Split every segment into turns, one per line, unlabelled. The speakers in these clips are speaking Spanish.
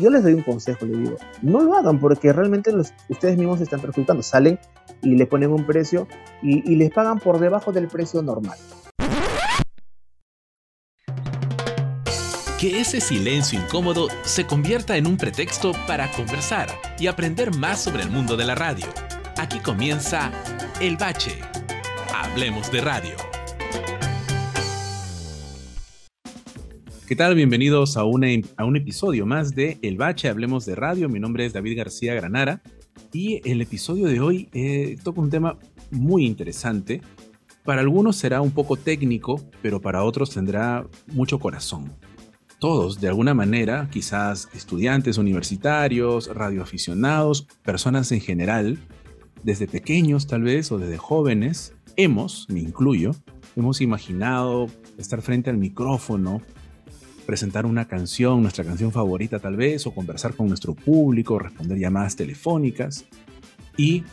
yo les doy un consejo, les digo, no lo hagan porque realmente ustedes mismos están perjudicando. Salen y le ponen un precio y, y les pagan por debajo del precio normal.
Que ese silencio incómodo se convierta en un pretexto para conversar y aprender más sobre el mundo de la radio. Aquí comienza El Bache. Hablemos de radio. ¿Qué tal? Bienvenidos a, un episodio más de El Bache, Hablemos de Radio. Mi nombre es David García Granara y el episodio de hoy eh, toca un tema muy interesante. Para algunos será un poco técnico, pero para otros tendrá mucho corazón. Todos, de alguna manera, quizás estudiantes universitarios, radioaficionados, personas en general, desde pequeños tal vez o desde jóvenes, hemos, me incluyo, hemos imaginado estar frente al micrófono presentar una canción, nuestra canción favorita tal vez, o conversar con nuestro público, responder llamadas telefónicas y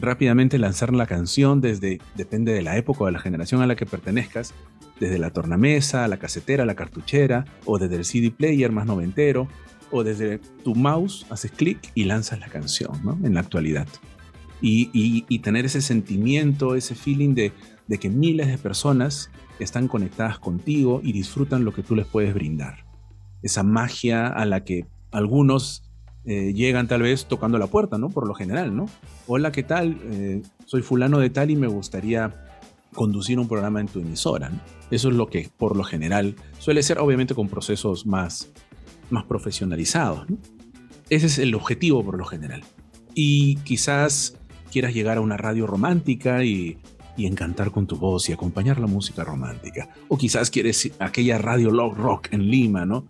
rápidamente lanzar la canción desde, depende de la época o de la generación a la que pertenezcas, desde la tornamesa, la casetera, la cartuchera, o desde el CD player más noventero, o desde tu mouse, haces clic y lanzas la canción, ¿no? En la actualidad. Y, tener ese sentimiento, ese feeling de que miles de personas están conectadas contigo y disfrutan lo que tú les puedes brindar. Esa magia a la que algunos eh, llegan tal vez tocando la puerta, ¿no? Por lo general, ¿no? Hola, ¿qué tal? Eh, soy fulano de tal y me gustaría conducir un programa en tu emisora. Eso es lo que por lo general suele ser, obviamente con procesos más, más profesionalizados. Ese es el objetivo por lo general. Y quizás quieras llegar a una radio romántica y y encantar con tu voz y acompañar la música romántica. O quizás quieres aquella radio log rock en Lima, ¿no?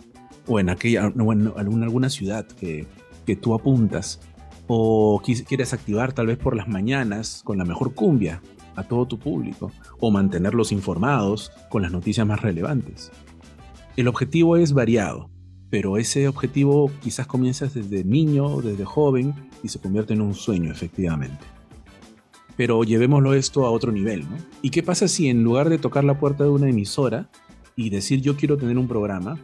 O en aquella, o en alguna ciudad que, que tú apuntas. O quieres activar tal vez por las mañanas con la mejor cumbia a todo tu público. O mantenerlos informados con las noticias más relevantes. El objetivo es variado, pero ese objetivo quizás comienza desde niño, desde joven y se convierte en un sueño efectivamente pero llevémoslo esto a otro nivel, ¿no? ¿Y qué pasa si en lugar de tocar la puerta de una emisora y decir yo quiero tener un programa,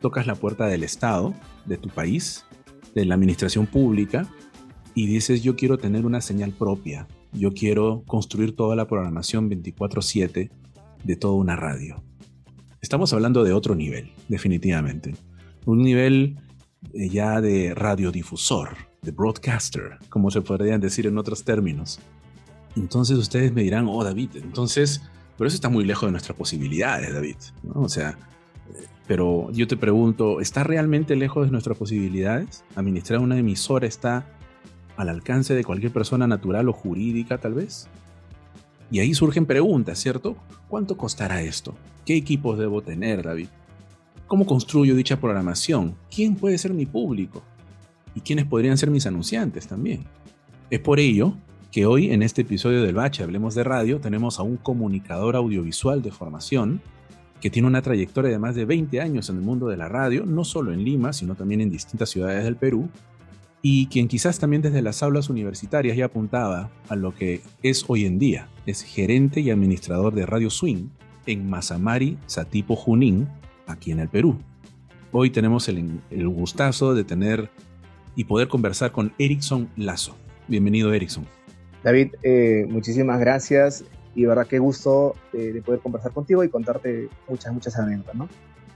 tocas la puerta del Estado, de tu país, de la administración pública, y dices yo quiero tener una señal propia, yo quiero construir toda la programación 24/7 de toda una radio? Estamos hablando de otro nivel, definitivamente. Un nivel eh, ya de radiodifusor, de broadcaster, como se podrían decir en otros términos. Entonces ustedes me dirán, oh David, entonces, pero eso está muy lejos de nuestras posibilidades, David. O sea, pero yo te pregunto, ¿está realmente lejos de nuestras posibilidades? ¿Administrar una emisora está al alcance de cualquier persona natural o jurídica tal vez? Y ahí surgen preguntas, ¿cierto? ¿Cuánto costará esto? ¿Qué equipos debo tener, David? ¿Cómo construyo dicha programación? ¿Quién puede ser mi público? ¿Y quiénes podrían ser mis anunciantes también? Es por ello que hoy en este episodio del Bache Hablemos de Radio tenemos a un comunicador audiovisual de formación que tiene una trayectoria de más de 20 años en el mundo de la radio, no solo en Lima, sino también en distintas ciudades del Perú, y quien quizás también desde las aulas universitarias ya apuntaba a lo que es hoy en día, es gerente y administrador de Radio Swing en Mazamari, Satipo, Junín, aquí en el Perú. Hoy tenemos el, el gustazo de tener y poder conversar con Erickson Lazo. Bienvenido, Erickson.
David, eh, muchísimas gracias y verdad qué gusto eh, de poder conversar contigo y contarte muchas, muchas anécdotas, ¿no?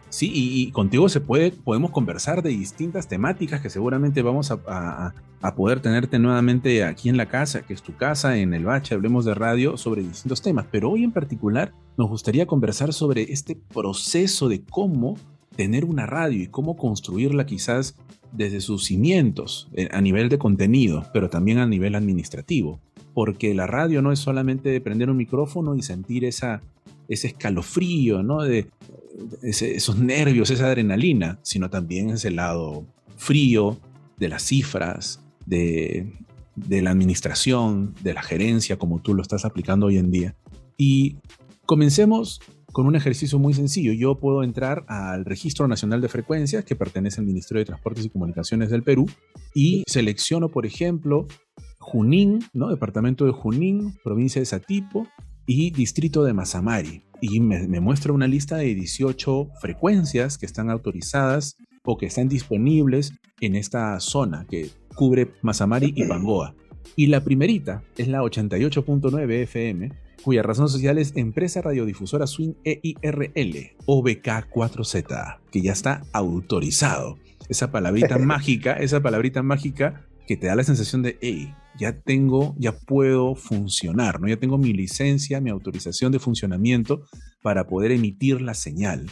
Sí, y, contigo se puede, podemos conversar de distintas temáticas que seguramente vamos a, a, poder tenerte nuevamente aquí en la casa, que es tu casa, en el bache, hablemos de radio, sobre distintos temas. Pero hoy en particular nos gustaría conversar sobre este proceso de cómo tener una radio y cómo construirla quizás desde sus cimientos eh, a nivel de contenido, pero también a nivel administrativo porque la radio no es solamente prender un micrófono y sentir esa, ese escalofrío, ¿no? De, esos nervios, esa adrenalina, sino también ese lado frío de las cifras, de, de la administración, de la gerencia, como tú lo estás aplicando hoy en día. Y comencemos con un ejercicio muy sencillo. Yo puedo entrar al Registro Nacional de Frecuencias, que pertenece al Ministerio de Transportes y Comunicaciones del Perú, y selecciono, por ejemplo, Junín, ¿no? Departamento de Junín, provincia de Satipo y distrito de Mazamari. Y me, muestra una lista de 18 frecuencias que están autorizadas o que están disponibles en esta zona que cubre Mazamari y Bangoa. Y la primerita es la 88.9 FM, cuya razón social es Empresa Radiodifusora Swing EIRL, OBK4Z, que ya está autorizado. Esa palabrita mágica, esa palabrita mágica que te da la sensación de, hey, ya tengo, ya puedo funcionar, ¿no? Ya tengo mi licencia, mi autorización de funcionamiento para poder emitir la señal.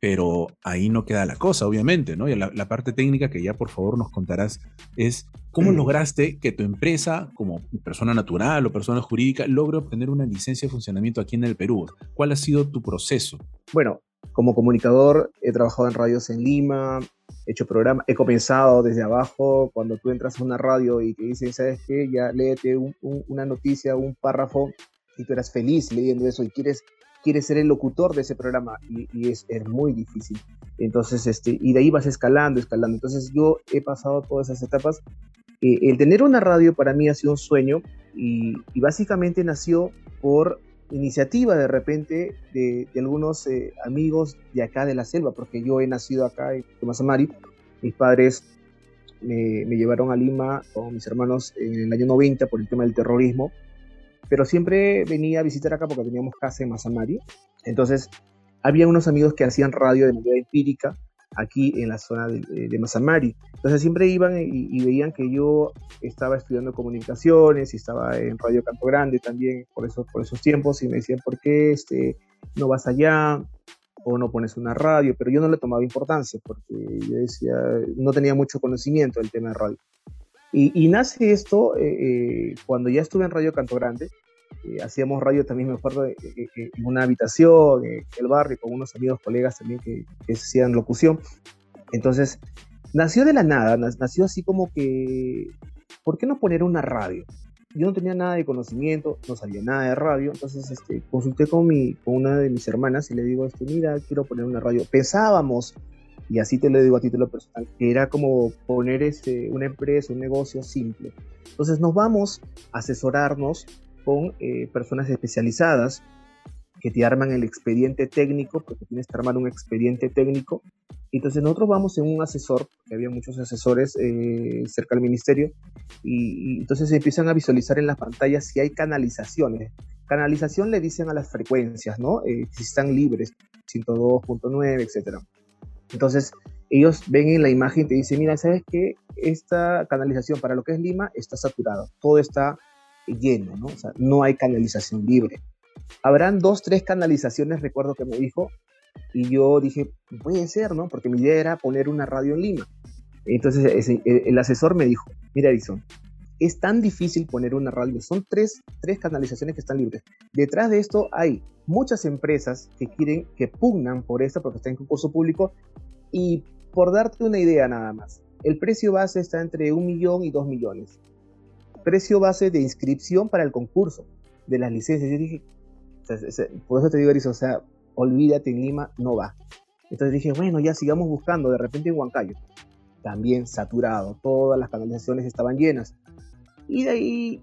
Pero ahí no queda la cosa, obviamente, ¿no? Y la, la parte técnica que ya por favor nos contarás es cómo lograste que tu empresa, como persona natural o persona jurídica, logre obtener una licencia de funcionamiento aquí en el Perú. ¿Cuál ha sido tu proceso?
Bueno, como comunicador he trabajado en radios en Lima, he hecho programas, he comenzado desde abajo, cuando tú entras a una radio y te dicen, ¿sabes qué? Ya léete una noticia, un párrafo, y tú eras feliz leyendo eso y quieres, quieres ser el locutor de ese programa y, es, muy difícil. Entonces, este, y de ahí vas escalando, escalando. Entonces yo he pasado todas esas etapas. Eh, el tener una radio para mí ha sido un sueño y básicamente nació por iniciativa de repente de, algunos eh, amigos de acá de la selva, porque yo he nacido acá en Tomasamari. Mis padres me, llevaron a Lima con mis hermanos en el año 90 por el tema del terrorismo, pero siempre venía a visitar acá porque teníamos casa en Masamari. Entonces, había unos amigos que hacían radio de manera empírica aquí en la zona de, de Mazamari. Entonces siempre iban y, veían que yo estaba estudiando comunicaciones y estaba en Radio Canto Grande también por esos, por esos tiempos y me decían, ¿por qué este, no vas allá? o no pones una radio, pero yo no le tomaba importancia porque yo decía, no tenía mucho conocimiento del tema de radio. Y, nace esto eh, eh, cuando ya estuve en Radio Canto Grande, eh, hacíamos radio también, me acuerdo, en una habitación, en el barrio, con unos amigos, colegas también que, hacían locución. Entonces, nació de la nada, nació así como que, ¿por qué no poner una radio? Yo no tenía nada de conocimiento, no sabía nada de radio, entonces este, consulté con, mi, con una de mis hermanas y le digo, este, mira, quiero poner una radio. Pensábamos, y así te lo digo a título personal, que era como poner este, una empresa, un negocio simple. Entonces nos vamos a asesorarnos con eh, personas especializadas que te arman el expediente técnico, porque tienes que armar un expediente técnico. Entonces nosotros vamos en un asesor, que había muchos asesores eh, cerca del ministerio, y, entonces empiezan a visualizar en las pantallas si hay canalizaciones. Canalización le dicen a las frecuencias, ¿no? Eh, si están libres, 102.9, etc. Entonces ellos ven en la imagen y te dicen, mira, ¿sabes qué? Esta canalización para lo que es Lima está saturada, todo está lleno, ¿no? O sea, no hay canalización libre. Habrán dos, tres canalizaciones, recuerdo que me dijo, y yo dije, puede ser, ¿no? Porque mi idea era poner una radio en Lima. Entonces el asesor me dijo, mira, Edison, es tan difícil poner una radio, son tres, tres canalizaciones que están libres. Detrás de esto hay muchas empresas que quieren, que pugnan por esto porque está en concurso público, y por darte una idea nada más, el precio base está entre un millón y dos millones precio base de inscripción para el concurso de las licencias. Yo dije, por eso te digo, Erizo, o sea, olvídate en Lima, no va. Entonces dije, bueno, ya sigamos buscando, de repente en Huancayo, también saturado, todas las canalizaciones estaban llenas. Y de ahí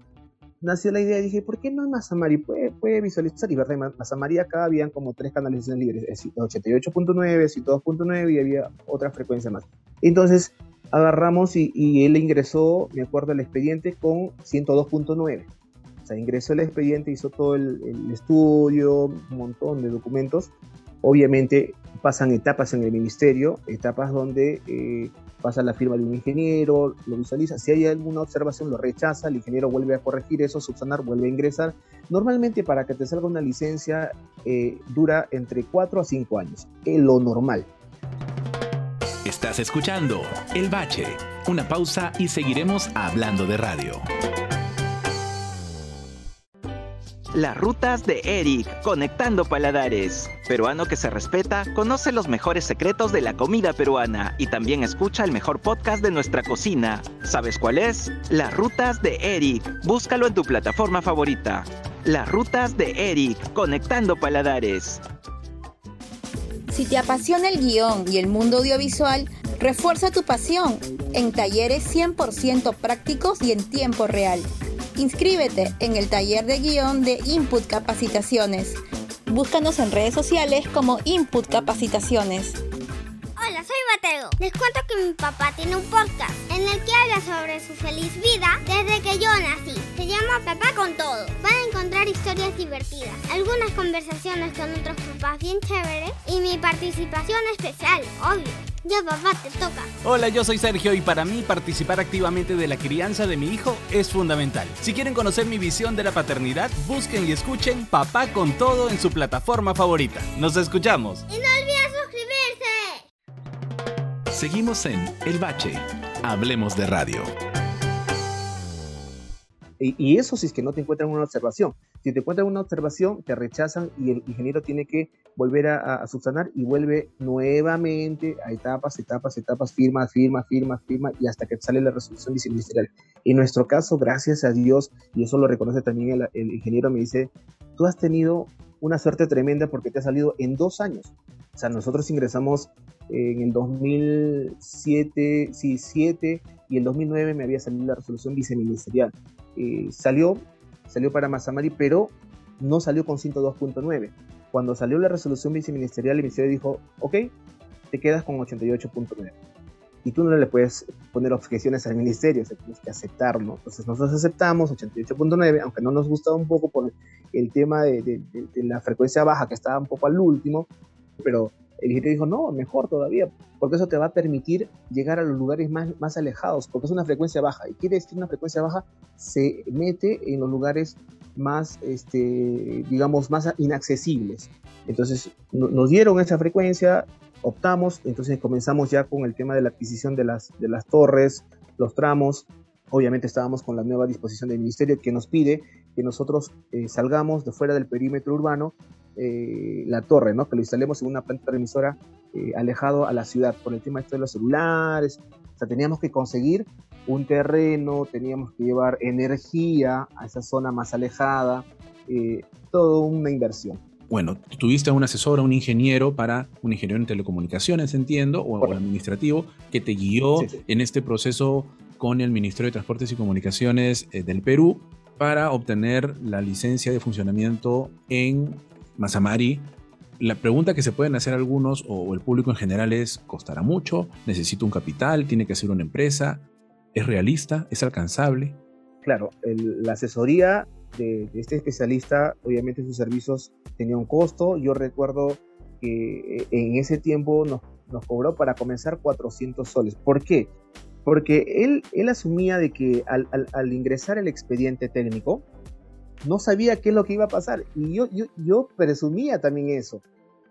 nació la idea, dije, ¿por qué no en Mazamari? Puede, puede visualizar, y verdad, en Mazamari acá habían como tres canalizaciones libres, 88.9, 102.9 y había otra frecuencia más. Entonces agarramos y, él ingresó, me acuerdo, el expediente con 102.9. O sea, ingresó el expediente, hizo todo el, estudio, un montón de documentos. Obviamente pasan etapas en el ministerio, etapas donde eh, pasa la firma de un ingeniero, lo visualiza. Si hay alguna observación, lo rechaza, el ingeniero vuelve a corregir eso, subsanar, vuelve a ingresar. Normalmente para que te salga una licencia eh, dura entre 4 a 5 años, es lo normal.
Estás escuchando El Bache. Una pausa y seguiremos hablando de radio. Las rutas de Eric, conectando paladares. Peruano que se respeta, conoce los mejores secretos de la comida peruana y también escucha el mejor podcast de nuestra cocina. ¿Sabes cuál es? Las rutas de Eric. Búscalo en tu plataforma favorita. Las rutas de Eric, conectando paladares.
Si te apasiona el guion y el mundo audiovisual, refuerza tu pasión en talleres 100% prácticos y en tiempo real. Inscríbete en el taller de guion de Input Capacitaciones. Búscanos en redes sociales como Input Capacitaciones.
Hola, soy Mateo. Les cuento que mi papá tiene un podcast en el que habla sobre su feliz vida desde que yo nací. Se llama Papá con Todo. Van a encontrar historias divertidas, algunas conversaciones con otros papás bien chéveres y mi participación especial, obvio. Ya papá, te toca.
Hola, yo soy Sergio y para mí participar activamente de la crianza de mi hijo es fundamental. Si quieren conocer mi visión de la paternidad, busquen y escuchen Papá con Todo en su plataforma favorita. Nos escuchamos.
Y no.
Seguimos en El Bache. Hablemos de radio.
Y, eso si es que no te encuentran una observación. Si te encuentran una observación, te rechazan y el ingeniero tiene que volver a, subsanar y vuelve nuevamente a etapas, etapas, etapas, firma, firma, firma, firma y hasta que sale la resolución viceministerial. En nuestro caso, gracias a Dios, y eso lo reconoce también el, el ingeniero, me dice, tú has tenido una suerte tremenda porque te ha salido en dos años. O sea, nosotros ingresamos en el 2007, sí, 7, y en 2009 me había salido la resolución viceministerial. Eh, salió, salió para Mazamari, pero no salió con 102.9. Cuando salió la resolución viceministerial, el ministerio dijo, ok, te quedas con 88.9. Y tú no le puedes poner objeciones al ministerio, o tienes que aceptarlo. Entonces nosotros aceptamos 88.9, aunque no nos gustaba un poco por el tema de, de la frecuencia baja, que estaba un poco al último, pero el ingeniero dijo, no, mejor todavía, porque eso te va a permitir llegar a los lugares más, más alejados, porque es una frecuencia baja. Y quiere decir una frecuencia baja se mete en los lugares más, este, digamos, más inaccesibles. Entonces nos dieron esa frecuencia, optamos, entonces comenzamos ya con el tema de la adquisición de las, de las torres, los tramos. Obviamente estábamos con la nueva disposición del ministerio que nos pide que nosotros eh, salgamos de fuera del perímetro urbano eh, la torre, ¿no? Que lo instalemos en una planta transmisora eh, alejado a la ciudad por el tema de los celulares. O sea, teníamos que conseguir un terreno, teníamos que llevar energía a esa zona más alejada, eh, todo una inversión.
Bueno, tuviste a un asesor, a un ingeniero para, un ingeniero en telecomunicaciones, entiendo, o, o administrativo, que te guió en este proceso con el Ministerio de Transportes y Comunicaciones del Perú para obtener la licencia de funcionamiento en Masamari, la pregunta que se pueden hacer algunos o el público en general es, ¿costará mucho? ¿Necesito un capital? ¿Tiene que ser una empresa? ¿Es realista? ¿Es alcanzable?
Claro, la asesoría de, este especialista, obviamente sus servicios tenían un costo. Yo recuerdo que eh, en ese tiempo nos, cobró para comenzar 400 soles. ¿Por qué? Porque él, él asumía de que al ingresar el expediente técnico, no sabía qué es lo que iba a pasar. Y yo, yo, yo presumía también eso.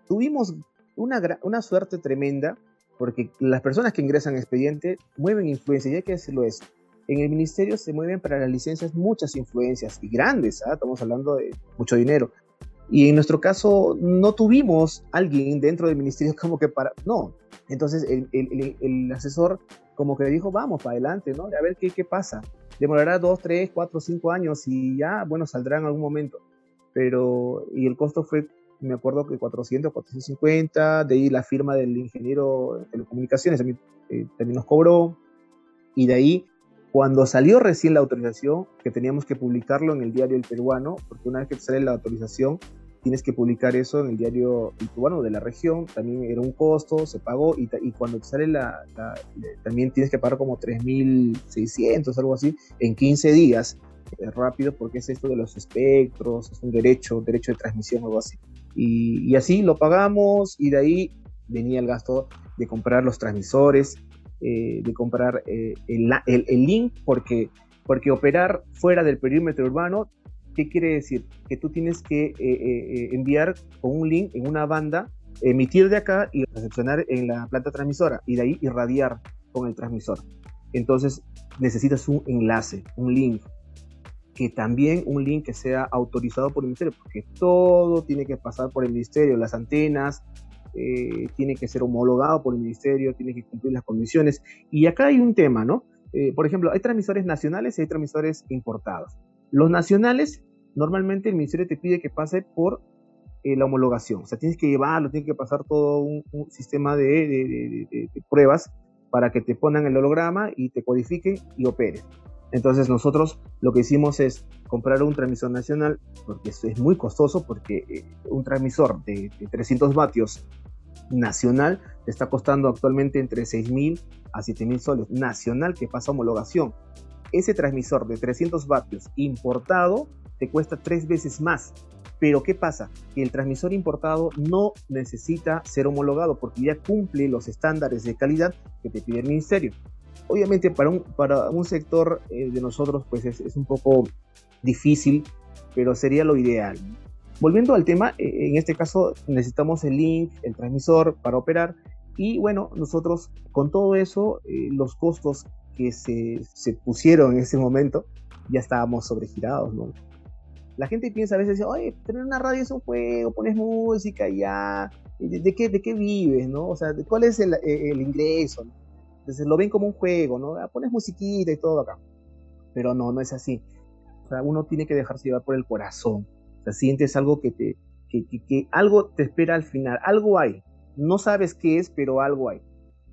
Tuvimos una, una suerte tremenda porque las personas que ingresan expediente mueven influencias, y hay que decirlo eso. En el ministerio se mueven para las licencias muchas influencias y grandes, ¿ah? estamos hablando de mucho dinero. Y en nuestro caso no tuvimos alguien dentro del ministerio como que para... No, entonces el, el, el asesor como que le dijo, vamos para adelante, ¿no? A ver qué, qué pasa demorará 2, 3, 4, 5 años y ya, bueno, saldrá en algún momento. Pero, y el costo fue, me acuerdo que 400, 450, de ahí la firma del ingeniero de telecomunicaciones también, eh, también nos cobró. Y de ahí, cuando salió recién la autorización, que teníamos que publicarlo en el diario El Peruano, porque una vez que sale la autorización, tienes que publicar eso en el diario cubano de la región, también era un costo, se pagó y, y cuando te sale la, también tienes que pagar como 3.600, algo así, en 15 días, es rápido porque es esto de los espectros, es un derecho, derecho de transmisión, algo así. Y, y así lo pagamos y de ahí venía el gasto de comprar los transmisores, eh, de comprar eh, el, el, el, link, porque, porque operar fuera del perímetro urbano ¿Qué quiere decir? Que tú tienes que eh, eh, eh, enviar con un link en una banda, emitir de acá y recepcionar en la planta transmisora y de ahí irradiar con el transmisor. Entonces necesitas un enlace, un link, que también un link que sea autorizado por el ministerio, porque todo tiene que pasar por el ministerio, las antenas, tiene que ser homologado por el ministerio, tiene que cumplir las condiciones. Y acá hay un tema, ¿no? por ejemplo, hay transmisores nacionales y hay transmisores importados. Los nacionales, normalmente el ministerio te pide que pase por eh, la homologación, o sea, tienes que llevarlo, tienes que pasar todo un, sistema de, pruebas para que te pongan el holograma y te codifiquen y opere. Entonces nosotros lo que hicimos es comprar un transmisor nacional, porque es muy costoso, porque eh, un transmisor de, 300 vatios Nacional te está costando actualmente entre 6.000 a 7.000 soles. Nacional que pasa homologación. Ese transmisor de 300 vatios importado te cuesta tres veces más. Pero ¿qué pasa? Que el transmisor importado no necesita ser homologado porque ya cumple los estándares de calidad que te pide el ministerio. Obviamente para un, para un sector eh, de nosotros pues es, es, un poco difícil, pero sería lo ideal. Volviendo al tema, eh, en este caso necesitamos el link, el transmisor para operar y bueno, nosotros con todo eso, eh, los costos que se, se, pusieron en ese momento, ya estábamos sobregirados, ¿no? La gente piensa a veces, oye, tener una radio es un juego, pones música y ya, ¿de, qué, de qué vives, no? O sea, ¿cuál es el, el ingreso? Entonces lo ven como un juego, ¿no? Ah, pones musiquita y todo acá. Pero no, no es así. O sea, uno tiene que dejarse llevar por el corazón. O sea, sientes algo que te, que, que, que algo te espera al final, algo hay. No sabes qué es, pero algo hay.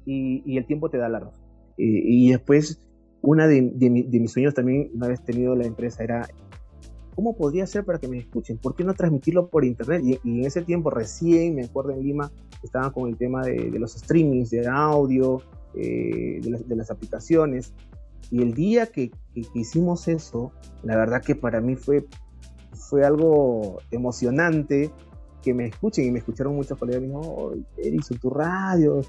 Y, el tiempo te da la razón. y después, una de, de, de, mis sueños también, una vez tenido la empresa, era ¿cómo podría ser para que me escuchen? ¿Por qué no transmitirlo por internet? Y, y en ese tiempo recién, me acuerdo en Lima, estaban con el tema de, de los streamings, de audio, eh, de, las, de, las, aplicaciones. Y el día que, que, que, hicimos eso, la verdad que para mí fue, fue algo emocionante que me escuchen y me escucharon muchos colegas y me dijeron, oh, Eris, tu radio.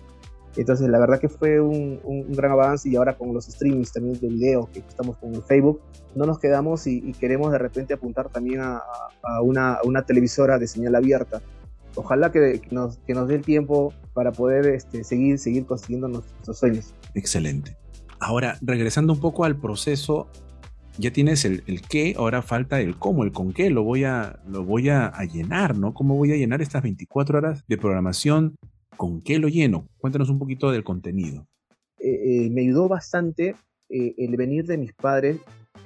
Entonces, la verdad que fue un, un, gran avance y ahora con los streamings también de video que estamos con el Facebook, no nos quedamos y, y queremos de repente apuntar también a, a, una, a, una, televisora de señal abierta. Ojalá que, que, nos, que nos dé el tiempo para poder este, seguir, seguir consiguiendo nuestros sueños.
Excelente. Ahora, regresando un poco al proceso, ya tienes el, el, qué, ahora falta el cómo, el con qué lo voy, a, lo voy a, a llenar, ¿no? ¿Cómo voy a llenar estas 24 horas de programación ¿Con qué lo lleno? Cuéntanos un poquito del contenido.
Eh, eh, me ayudó bastante eh, el venir de mis padres.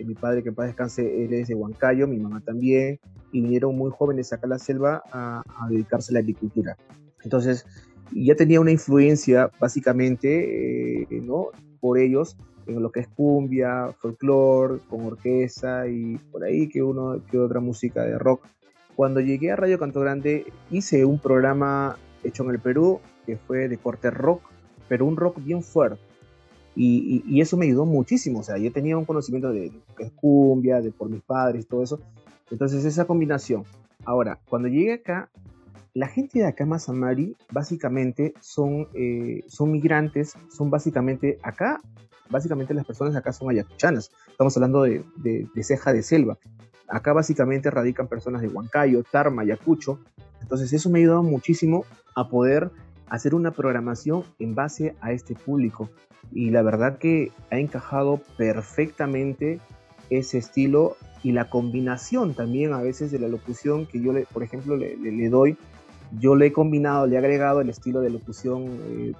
mi padre, que paz descanse, él es de Huancayo, mi mamá también, y vinieron muy jóvenes acá a la selva a, a dedicarse a la agricultura. Entonces, ya tenía una influencia básicamente, ¿no? Por ellos en lo que es cumbia, folclore, con orquesta y por ahí que uno que otra música de rock. Cuando llegué a Radio Canto Grande hice un programa hecho en el Perú, que fue de corte rock, pero un rock bien fuerte. Y, y, y, eso me ayudó muchísimo. O sea, yo tenía un conocimiento de, de cumbia, de por mis padres, todo eso. Entonces, esa combinación. Ahora, cuando llegué acá, la gente de acá, Mazamari, básicamente son, eh, son migrantes, son básicamente acá, básicamente las personas acá son ayacuchanas. Estamos hablando de, de, de ceja de selva. Acá básicamente radican personas de Huancayo, Tarma, Ayacucho. Entonces eso me ha ayudado muchísimo a poder hacer una programación en base a este público. Y la verdad que ha encajado perfectamente ese estilo y la combinación también a veces de la locución que yo, le, por ejemplo, le, doy. Yo le he combinado, le he agregado el estilo de locución eh,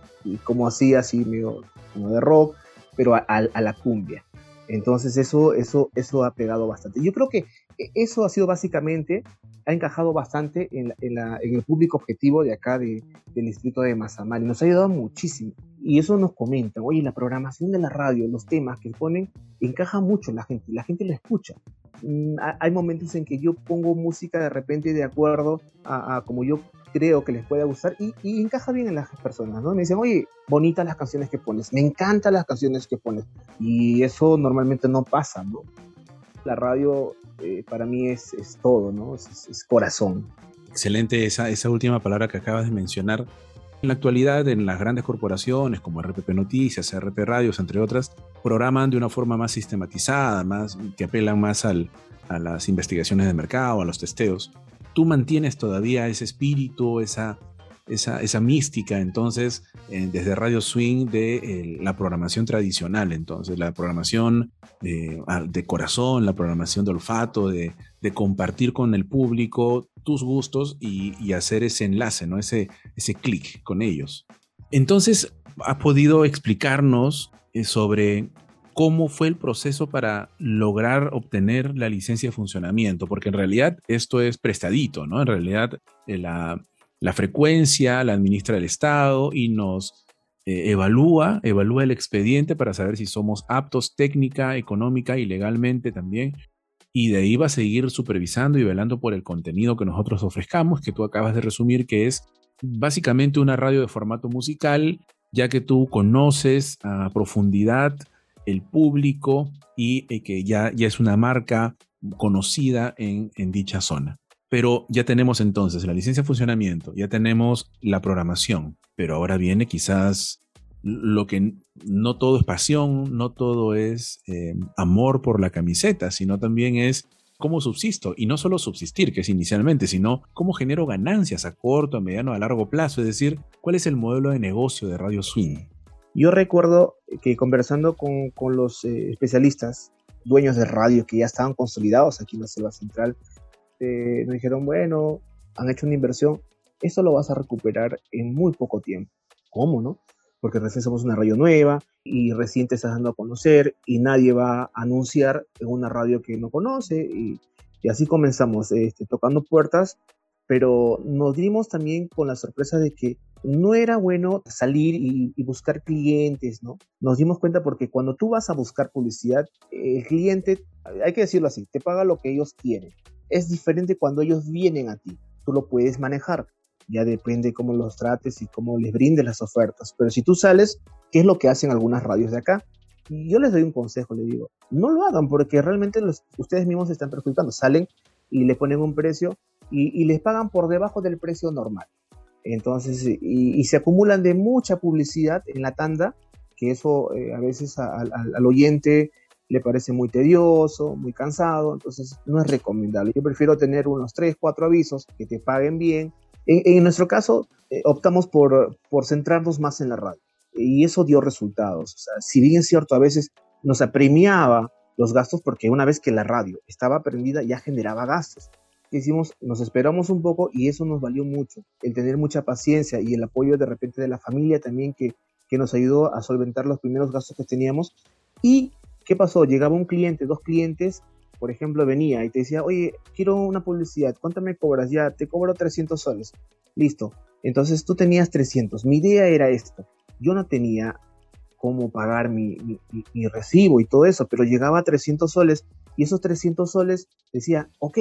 como así, así medio como de rock, pero a, a, a la cumbia. Entonces eso, eso, eso ha pegado bastante. Yo creo que eso ha sido básicamente, ha encajado bastante en, la, la, el público objetivo de acá de, del distrito de Mazamari. Nos ha ayudado muchísimo. Y eso nos comentan, oye, la programación de la radio, los temas que ponen, encaja mucho en la gente, la gente lo escucha. Mm, hay momentos en que yo pongo música de repente de acuerdo a, a como yo creo que les pueda gustar y, y, encaja bien en las personas, ¿no? Me dicen, oye, bonitas las canciones que pones, me encantan las canciones que pones. Y eso normalmente no pasa, ¿no? La radio eh, para mí es, es, todo, ¿no? Es, corazón.
Excelente esa, esa última palabra que acabas de mencionar. En la actualidad, en las grandes corporaciones como RPP Noticias, RP Radios, entre otras, programan de una forma más sistematizada, más, que apelan más al, a las investigaciones de mercado, a los testeos. Tú mantienes todavía ese espíritu, esa, esa, esa mística, entonces, eh, desde Radio Swing, de eh, la programación tradicional, entonces, la programación eh, de corazón, la programación de olfato, de, de, compartir con el público tus gustos y, hacer ese enlace, ¿no? ese, ese clic con ellos. Entonces, ¿has podido explicarnos sobre cómo fue el proceso para lograr obtener la licencia de funcionamiento, porque en realidad esto es prestadito, ¿no? En realidad la, la frecuencia la administra el Estado y nos eh, evalúa, evalúa el expediente para saber si somos aptos técnica, económica y legalmente también. Y de ahí va a seguir supervisando y velando por el contenido que nosotros ofrezcamos, que tú acabas de resumir, que es básicamente una radio de formato musical, ya que tú conoces a profundidad el público y eh, que ya, ya es una marca conocida en, en dicha zona. Pero ya tenemos entonces la licencia de funcionamiento, ya tenemos la programación, pero ahora viene quizás lo que no todo es pasión, no todo es eh, amor por la camiseta, sino también es cómo subsisto, y no solo subsistir, que es inicialmente, sino cómo genero ganancias a corto, a mediano, a largo plazo, es decir, cuál es el modelo de negocio de Radio Swing.
Yo recuerdo que conversando con, los eh, especialistas, dueños de radio que ya estaban consolidados aquí en la Selva Central, eh, nos dijeron, bueno, han hecho una inversión, esto lo vas a recuperar en muy poco tiempo. ¿Cómo, no? Porque recién somos una radio nueva y recién te estás dando a conocer y nadie va a anunciar en una radio que no conoce y, así comenzamos este, tocando puertas, pero nos dimos también con la sorpresa de que no era bueno salir y, y, buscar clientes, ¿no? Nos dimos cuenta porque cuando tú vas a buscar publicidad, el cliente, hay que decirlo así, te paga lo que ellos quieren. Es diferente cuando ellos vienen a ti, tú lo puedes manejar ya depende cómo los trates y cómo les brindes las ofertas. Pero si tú sales, ¿qué es lo que hacen algunas radios de acá? Yo les doy un consejo, les digo, no lo hagan porque realmente ustedes mismos se están perjudicando. Salen y le ponen un precio y, les pagan por debajo del precio normal. Entonces, y, se acumulan de mucha publicidad en la tanda, que eso eh, a veces al oyente le parece muy tedioso, muy cansado, entonces no es recomendable. Yo prefiero tener unos 3, 4 avisos que te paguen bien en, nuestro caso, eh, optamos por, por centrarnos más en la radio y eso dio resultados. O sea, si bien es cierto, a veces nos apremiaba los gastos porque una vez que la radio estaba prendida ya generaba gastos. Hicimos, nos esperamos un poco y eso nos valió mucho. El tener mucha paciencia y el apoyo de repente de la familia también que, que nos ayudó a solventar los primeros gastos que teníamos. ¿Y qué pasó? Llegaba un cliente, dos clientes por ejemplo, venía y te decía, oye, quiero una publicidad, ¿cuánto me cobras? Ya, te cobro 300 soles. Listo. Entonces tú tenías 300. Mi idea era esto. Yo no tenía cómo pagar mi, recibo y todo eso, pero llegaba a 300 soles y esos 300 soles decía, ok,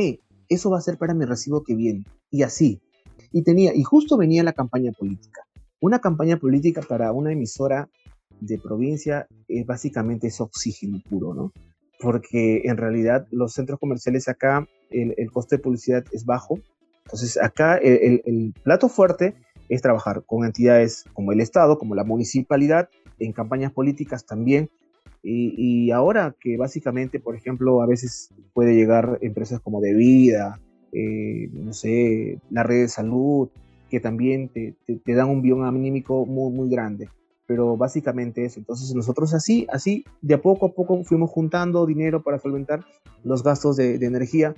eso va a ser para mi recibo que viene. Y así. Y tenía, y justo venía la campaña política. Una campaña política para una emisora de provincia es básicamente es oxígeno puro, ¿no? porque en realidad los centros comerciales acá el, coste de publicidad es bajo. Entonces acá el, plato fuerte es trabajar con entidades como el Estado, como la municipalidad, en campañas políticas también. Y, ahora que básicamente, por ejemplo, a veces puede llegar empresas como De Vida, eh, no sé, la red de salud, que también te, te, dan un bión anímico muy, muy grande pero básicamente eso. Entonces nosotros así, así, de a poco a poco fuimos juntando dinero para solventar los gastos de, energía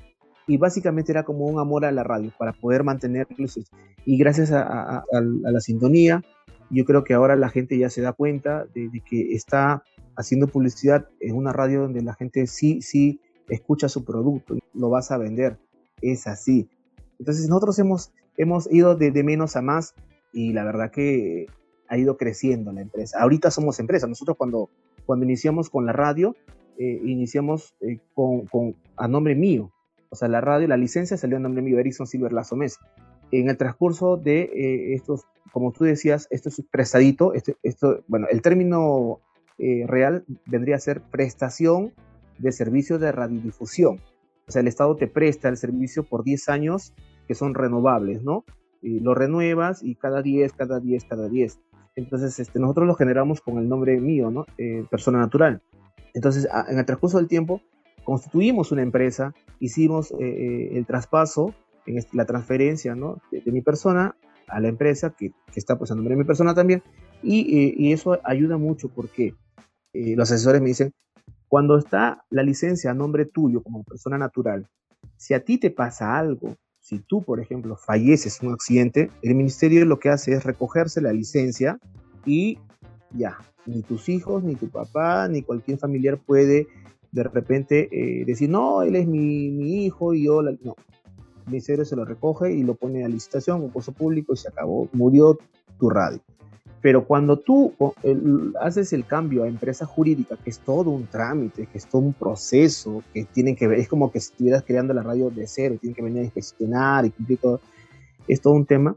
y básicamente era como un amor a la radio para poder mantenerlos. Y gracias a, la sintonía, yo creo que ahora la gente ya se da cuenta de, que está haciendo publicidad en una radio donde la gente sí, sí escucha su producto, lo vas a vender, es así. Entonces nosotros hemos, hemos ido de, de menos a más y la verdad que ha ido creciendo la empresa. Ahorita somos empresa. Nosotros cuando, cuando iniciamos con la radio, eh, iniciamos eh, con, con, a nombre mío. O sea, la radio, la licencia salió a nombre mío, Erickson Silver Lazo Mesa. En el transcurso de eh, estos, como tú decías, esto es prestadito, este, esto, bueno, el término real vendría a ser prestación de servicio de radiodifusión. O sea, el Estado te presta el servicio por 10 años que son renovables, ¿no? Lo renuevas y cada 10, cada 10, cada 10. Entonces, este, nosotros lo generamos con el nombre mío. Eh, persona natural. Entonces, en el transcurso del tiempo, constituimos una empresa, hicimos eh, eh, el traspaso, en la transferencia. De, mi persona a la empresa, que, que, está pues a nombre de mi persona también, y, y eso ayuda mucho porque los asesores me dicen, cuando está la licencia a nombre tuyo como persona natural, si a ti te pasa algo, si tú, por ejemplo, falleces en un accidente, el ministerio lo que hace es recogerse la licencia y ya, ni tus hijos, ni tu papá, ni cualquier familiar puede de repente eh, decir, no, él es mi, hijo y yo, no. El ministerio se lo recoge y lo pone a licitación, concurso público y se acabó, murió tu radio. Pero cuando tú haces el cambio a empresa jurídica, que es todo un trámite, que es todo un proceso, que tienen que ver, es como que estuvieras creando la radio de cero, tienen que venir a inspeccionar y cumplir todo, es todo un tema.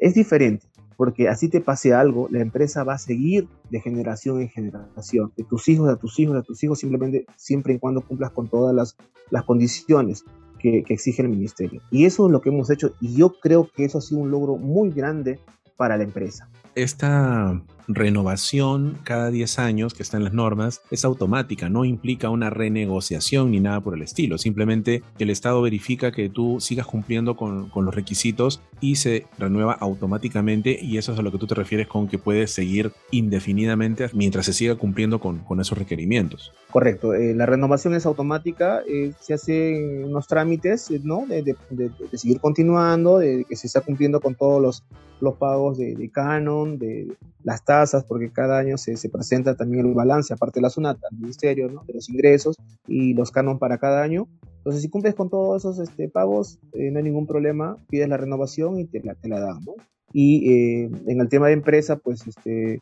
Es diferente, porque así te pase algo, la empresa va a seguir de generación en generación, de tus hijos, de tus hijos, de tus hijos, simplemente siempre y cuando cumplas con todas las, las condiciones que, que exige el ministerio. Y eso es lo que hemos hecho y yo creo que eso ha sido un logro muy grande para la empresa.
Esta renovación cada 10 años que está en las normas es automática, no implica una renegociación ni nada por el estilo. Simplemente el Estado verifica que tú sigas cumpliendo con, los requisitos y se renueva automáticamente y eso es a lo que tú te refieres con que puedes seguir indefinidamente mientras se siga cumpliendo con, esos requerimientos.
Correcto, eh, la renovación es automática, eh, se hacen unos trámites ¿no? de, de, de, de, seguir continuando, de que se está cumpliendo con todos los, los pagos de, canon, de las tasas, porque cada año se, se, presenta también el balance, aparte de la SUNAT, al ministerio, ¿no? de los ingresos y los canon para cada año. Entonces, si cumples con todos esos este, pagos, eh, no hay ningún problema, pides la renovación y te la, te la dan. ¿no? Y eh, en el tema de empresa, pues este,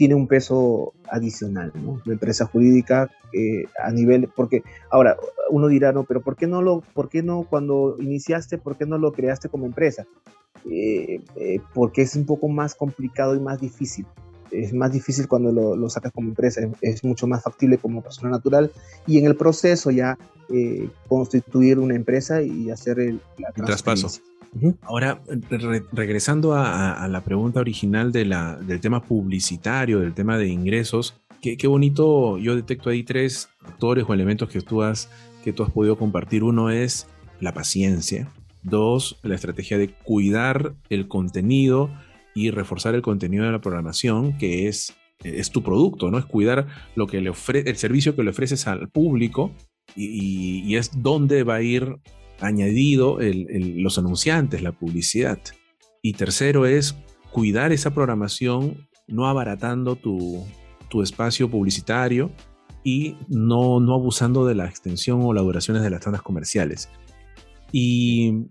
tiene un peso adicional, ¿no? La empresa jurídica eh, a nivel, porque ahora uno dirá, no, pero ¿por qué no lo, por qué no cuando iniciaste, por qué no lo creaste como empresa? Eh, eh, porque es un poco más complicado y más difícil. Es más difícil cuando lo, lo sacas como empresa, es, es, mucho más factible como persona natural y en el proceso ya constituir una empresa y hacer el,
la el traspaso. Ahora, re regresando a, la pregunta original del tema publicitario, del tema de ingresos, qué, bonito, yo detecto ahí tres factores o elementos que tú has, que tú has podido compartir. Uno es la paciencia, Dos, la estrategia de cuidar el contenido y reforzar el contenido de la programación, que es, es tu producto, ¿no? Es cuidar lo que le ofrece, el servicio que le ofreces al público y, y es donde va a ir añadido los anunciantes, la publicidad. Y tercero es cuidar esa programación no abaratando tu, tu espacio publicitario y no, no abusando de la extensión o las duraciones de las tandas comerciales. Y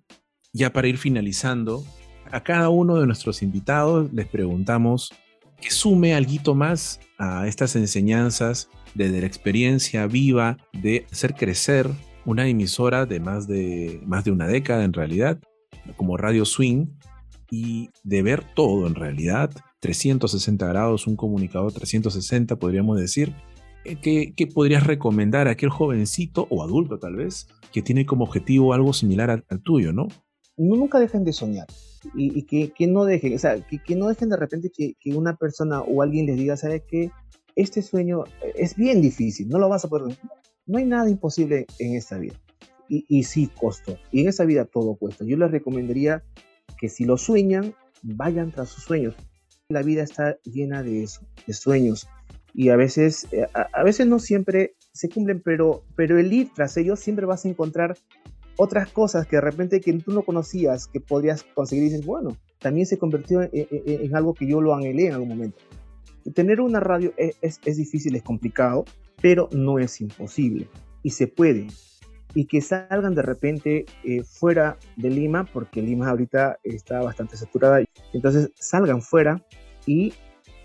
ya para ir finalizando, a cada uno de nuestros invitados les preguntamos que sume algo más a estas enseñanzas desde la experiencia viva de hacer crecer una emisora de más de, más de una década en realidad, como Radio Swing, y de ver todo en realidad, 360 grados, un comunicador 360 podríamos decir, ¿qué, qué podrías recomendar a aquel jovencito o adulto tal vez que tiene como objetivo algo similar al, tuyo, ¿no?
Nunca dejen de soñar y, que, que, no dejen, o sea, que, que, no dejen de repente que, que una persona o alguien les diga, ¿sabes qué? Este sueño es bien difícil, no lo vas a poder. No hay nada imposible en esta vida. Y, y sí, costo. Y en esa vida todo cuesta. Yo les recomendaría que si lo sueñan, vayan tras sus sueños. La vida está llena de eso, de sueños. Y a veces, eh, a, veces no siempre se cumplen, pero, pero el ir tras ellos siempre vas a encontrar otras cosas que de repente que tú no conocías que podrías conseguir y dices, bueno, también se convirtió en, algo que yo lo anhelé en algún momento. Tener una radio es, es, es, difícil, es complicado, pero no es imposible y se puede. Y que salgan de repente eh, fuera de Lima, porque Lima ahorita está bastante saturada, entonces salgan fuera y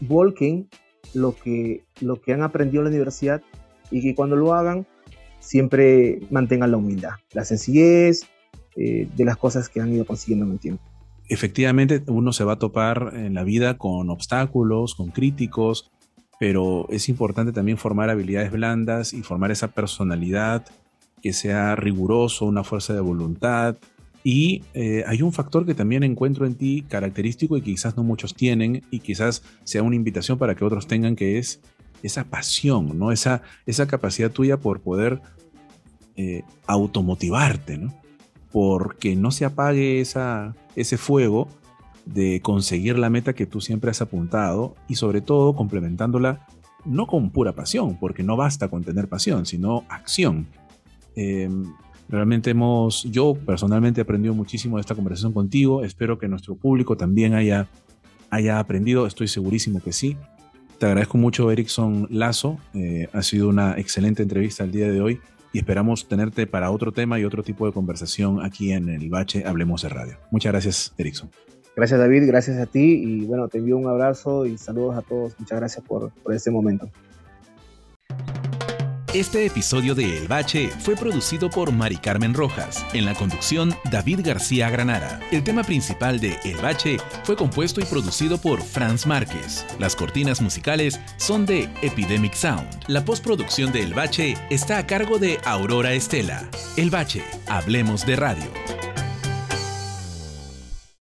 volquen lo que, lo que han aprendido en la universidad y que cuando lo hagan siempre mantengan la humildad, la sencillez eh, de las cosas que han ido consiguiendo en el tiempo.
Efectivamente, uno se va a topar en la vida con obstáculos, con críticos, pero es importante también formar habilidades blandas y formar esa personalidad que sea riguroso, una fuerza de voluntad. Y eh, hay un factor que también encuentro en ti característico y quizás no muchos tienen y quizás sea una invitación para que otros tengan, que es esa pasión, ¿no? Esa, esa capacidad tuya por poder eh, automotivarte, ¿no? Porque no se apague esa, ese fuego de conseguir la meta que tú siempre has apuntado y sobre todo complementándola no con pura pasión, porque no basta con tener pasión, sino acción. Eh, realmente hemos, yo personalmente he aprendido muchísimo de esta conversación contigo, espero que nuestro público también haya, haya aprendido, estoy segurísimo que sí. Te agradezco mucho, Erickson Lazo. Eh, ha sido una excelente entrevista el día de hoy y esperamos tenerte para otro tema y otro tipo de conversación aquí en el Bache Hablemos de Radio. Muchas gracias, Erickson.
Gracias, David. Gracias a ti. Y bueno, te envío un abrazo y saludos a todos. Muchas gracias por, por este momento.
Este episodio de El Bache fue producido por Mari Carmen Rojas, en la conducción David García Granara. El tema principal de El Bache fue compuesto y producido por Franz Márquez. Las cortinas musicales son de Epidemic Sound. La postproducción de El Bache está a cargo de Aurora Estela. El Bache, hablemos de radio.